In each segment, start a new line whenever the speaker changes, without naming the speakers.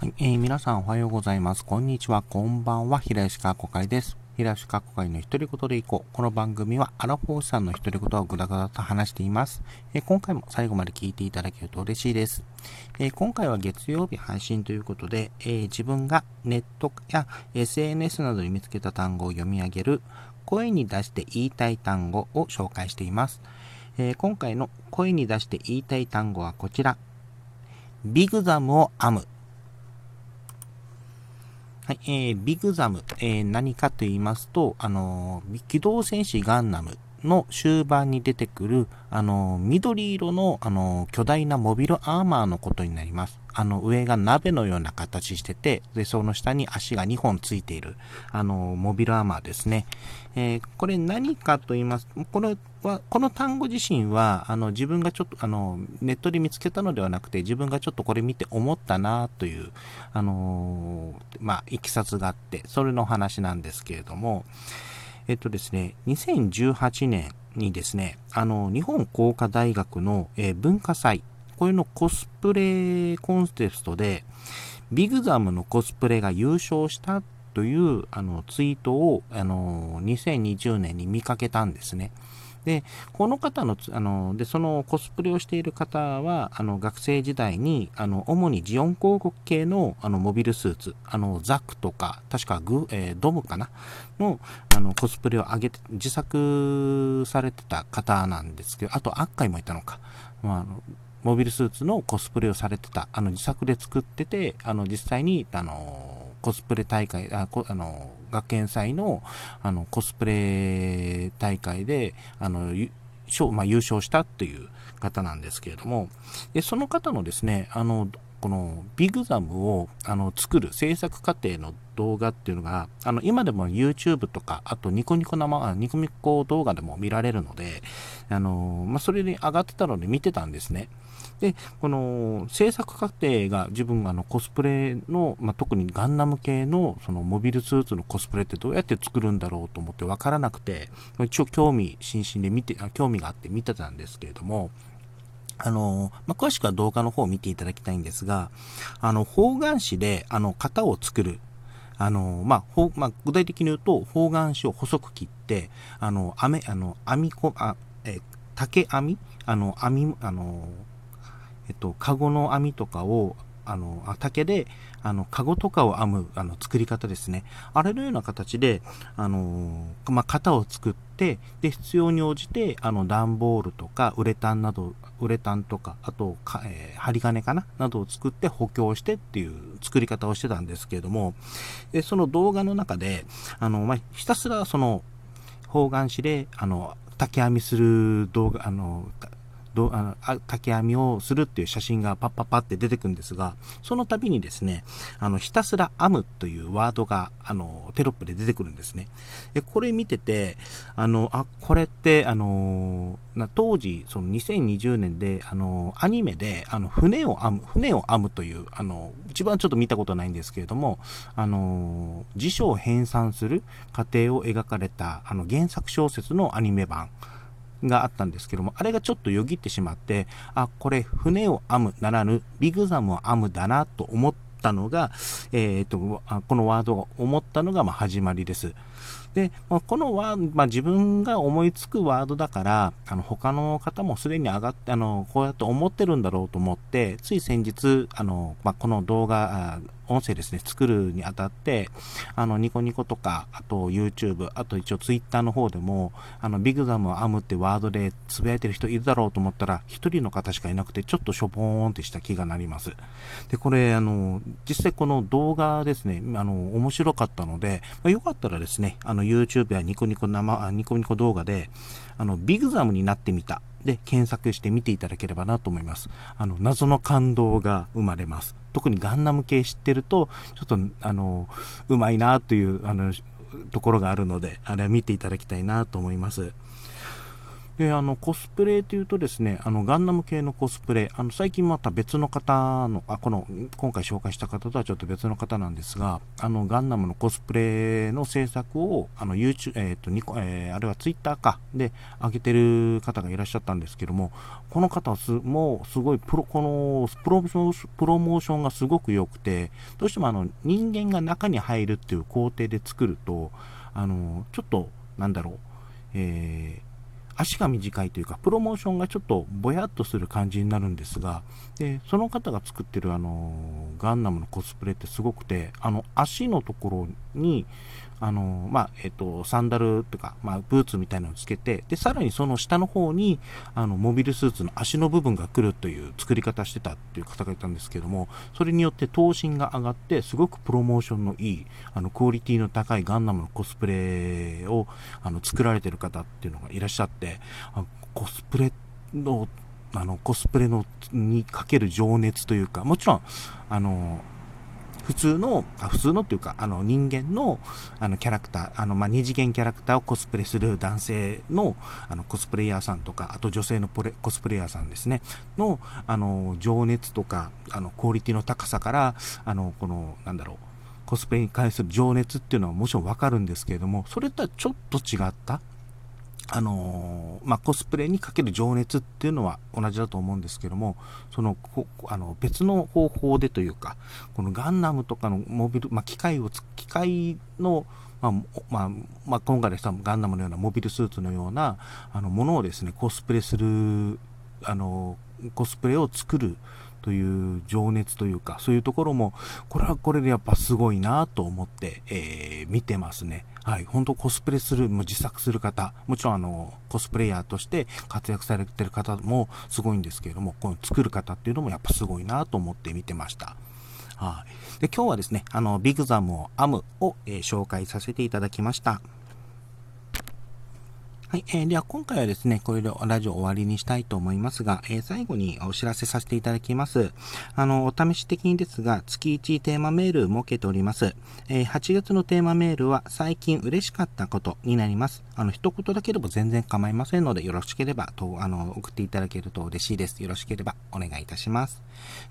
はい、えー、皆さんおはようございます。こんにちは、こんばんは、平吉かこ会です。平吉かこ会の独り言でいこう。この番組はアラフォーさんの独り言をぐだぐだと話しています、えー、今回も最後まで聞いていただけると嬉しいです。えー、今回は月曜日配信ということで、えー、自分がネットや SNS などに見つけた単語を読み上げる声に出して言いたい単語を紹介しています。え今回の声に出して言いたい単語はこちら。ビグザムを編む。はい、えー、ビグザム、えー、何かと言いますと、あのー、機動戦士ガンダムの終盤に出てくる、あの、緑色の、あの、巨大なモビルアーマーのことになります。あの、上が鍋のような形してて、で、その下に足が2本ついている、あの、モビルアーマーですね。えー、これ何かと言います、これは、この単語自身は、あの、自分がちょっと、あの、ネットで見つけたのではなくて、自分がちょっとこれ見て思ったなという、あのまあ、いきさつがあって、それの話なんですけれども、えっとですね、2018年にですね、あの、日本工科大学の、えー、文化祭、これのコスプレコンテストで、ビグザムのコスプレが優勝したというあのツイートをあの2020年に見かけたんですね。で、この方の、あの、で、そのコスプレをしている方は、あの、学生時代に、あの、主にジオン広告系の、あの、モビルスーツ、あの、ザクとか、確かグ、えー、ドムかな？の、あの、コスプレを上げて、自作されてた方なんですけど、あと、アッカイもいたのか。まあ、あのモビルスーツのコスプレをされてた、あの、自作で作ってて、あの、実際に、あの、コスプレ大会、ああの、学園祭の、あの、コスプレ大会で、あの、まあ、優勝したっていう方なんですけれども、で、その方のですね、あの、このビグザムをあの作る制作過程の動画っていうのが、あの今でも YouTube とか、あとニコニコ生、ニコニコ動画でも見られるので、あのまあ、それに上がってたので見てたんですね。で、この制作過程が自分があのコスプレの、まあ、特にガンダム系のそのモビルスーツのコスプレってどうやって作るんだろうと思ってわからなくて、一応興味津々で見て、興味があって見てたんですけれども、あの、まあ、詳しくは動画の方を見ていただきたいんですが、あの、方眼紙で、あの、型を作る。あの、まあ、ほまあ、具体的に言うと、方眼紙を細く切って、あの、編あの、編みこ、あ、え、竹編み？あの、編み、あの、えっと、カゴの網とかを、あの、竹で、あの、カゴとかを編む、あの、作り方ですね。あれのような形で、あの、まあ、型を作って、で、必要に応じて、あの、段ボールとか、ウレタンなど、ウレタンとか、あと、かえー、針金かな？などを作って補強してっていう作り方をしてたんですけれども、で、その動画の中で、あの、まあ、ひたすらその、方眼紙で、あの、竹編みする動画、あの、どあの竹編みをするっていう写真がパッパッパって出てくるんですが、その度にですね、あの、ひたすら編むというワードが、あの、テロップで出てくるんですね。で、これ見てて、あの、あ、これって、あの、当時、その2020年で、あの、アニメで、あの、船を編む、船を編むという、あの、一番ちょっと見たことないんですけれども、あの、辞書を編纂する過程を描かれた、あの、原作小説のアニメ版。があったんですけども、あれがちょっとよぎってしまって、あ、これ船を編むならぬ、ビグザムを編むだなと思ったのが、えっ、と、このワードを思ったのがま始まりです。で、まあこのワード、まあ、自分が思いつくワードだから、あの、他の方もすでに上がって、あの、こうやって思ってるんだろうと思って、つい先日、あの、まあ、この動画、音声ですね、作るにあたって、あの、ニコニコとか、あと YouTube、あと一応 Twitter の方でも、あの、ビグザムを編むってワードでつぶやいてる人いるだろうと思ったら、一人の方しかいなくて、ちょっとしょぼーんってした気がなります。で、これ、あの、実際この動画ですね、あの、面白かったので、まあ、よかったらですね、あの、YouTube やニコニコ生、ニコニコ動画で、あの、ビグザムになってみた。で、検索して見ていただければなと思います。あの、謎の感動が生まれます。特にガンナム系知ってると、ちょっと、あの、うまいなという、あの、ところがあるので、あれは見ていただきたいなと思います。で、あの、コスプレというとですね、あの、ガンダム系のコスプレ、あの、最近また別の方の、あ、この、今回紹介した方とはちょっと別の方なんですが、あの、ガンダムのコスプレの制作を、あの、YouTube、えっ、ー、と、ニコ、えー、あれは Twitter か、で、上げてる方がいらっしゃったんですけども、この方はす、もう、すごい、プロ、この、プロモーション、プロモーションがすごく良くて、どうしてもあの、人間が中に入るっていう工程で作ると、あの、ちょっと、なんだろう、えー、足が短いというか、プロモーションがちょっとぼやっとする感じになるんですが、で、その方が作ってるあの、ガンダムのコスプレってすごくて、あの、足のところに、あの、まあ、えっと、サンダルとか、まあ、ブーツみたいなのをつけて、で、さらにその下の方に、あの、モビルスーツの足の部分が来るという作り方してたっていう方がいたんですけども、それによって頭身が上がって、すごくプロモーションのいい、あの、クオリティの高いガンダムのコスプレを、あの、作られてる方っていうのがいらっしゃって、あコスプレの、あの、コスプレの、にかける情熱というか、もちろん、あの、普通の、あ普通のっていうか、あの人間のあのキャラクター、あのま、二次元キャラクターをコスプレする男性のあのコスプレイヤーさんとか、あと女性のポレコスプレイヤーさんですね、のあの情熱とか、あのクオリティの高さから、あのこの、なんだろう、コスプレに関する情熱っていうのはもちろんわかるんですけれども、それとはちょっと違った、あの、まあ、コスプレにかける情熱っていうのは同じだと思うんですけども、その、あの、別の方法でというか、このガンダムとかのモビル、まあ、機械を、機械の、まあ、まあ、まあ、今回ですとガンダムのようなモビルスーツのような、あの、ものをですね、コスプレする、あの、コスプレを作るという情熱というか、そういうところも、これはこれでやっぱすごいなと思って、えー、見てますね。はい、本当コスプレする、も自作する方、もちろんあの、コスプレイヤーとして活躍されてる方もすごいんですけれども、この作る方っていうのもやっぱすごいなと思って見てました。はい。で、今日はですね、あの、ビグザムを編むを、えー、紹介させていただきました。はい。えー、では今回はですね、これでラジオ終わりにしたいと思いますが、えー、最後にお知らせさせていただきます。あの、お試し的にですが、月1テーマメール設けております。えー、8月のテーマメールは、最近嬉しかったことになります。あの、一言だけでも全然構いませんので、よろしければ、と、あの、送っていただけると嬉しいです。よろしければ、お願いいたします。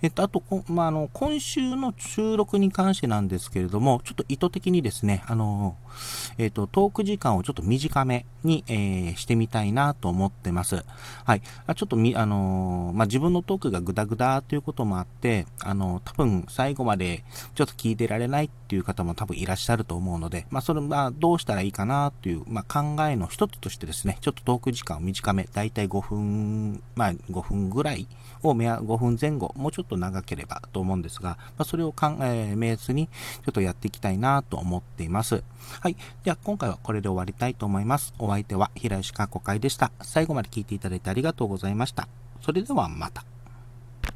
えっと、あと、まあ、あの、今週の収録に関してなんですけれども、ちょっと意図的にですね、あの、えっと、トーク時間をちょっと短めに、えー、してみたいなと思ってます。はい。ちょっとみ、あのー、まあ、自分のトークがグダグダということもあって、あのー、多分最後までちょっと聞いてられないっていう方も多分いらっしゃると思うので、まあ、それ、まあ、どうしたらいいかなという、まあ、考えの一つとしてですね、ちょっとトーク時間を短め、だいたい5分、まあ、5分ぐらいを目5分前後、もうちょっと長ければと思うんですが、まあ、それを考え、目安にちょっとやっていきたいなと思っています。はい。では、今回はこれで終わりたいと思います。お相手は平石かこ会でした。最後まで聞いていただいてありがとうございました。それではまた。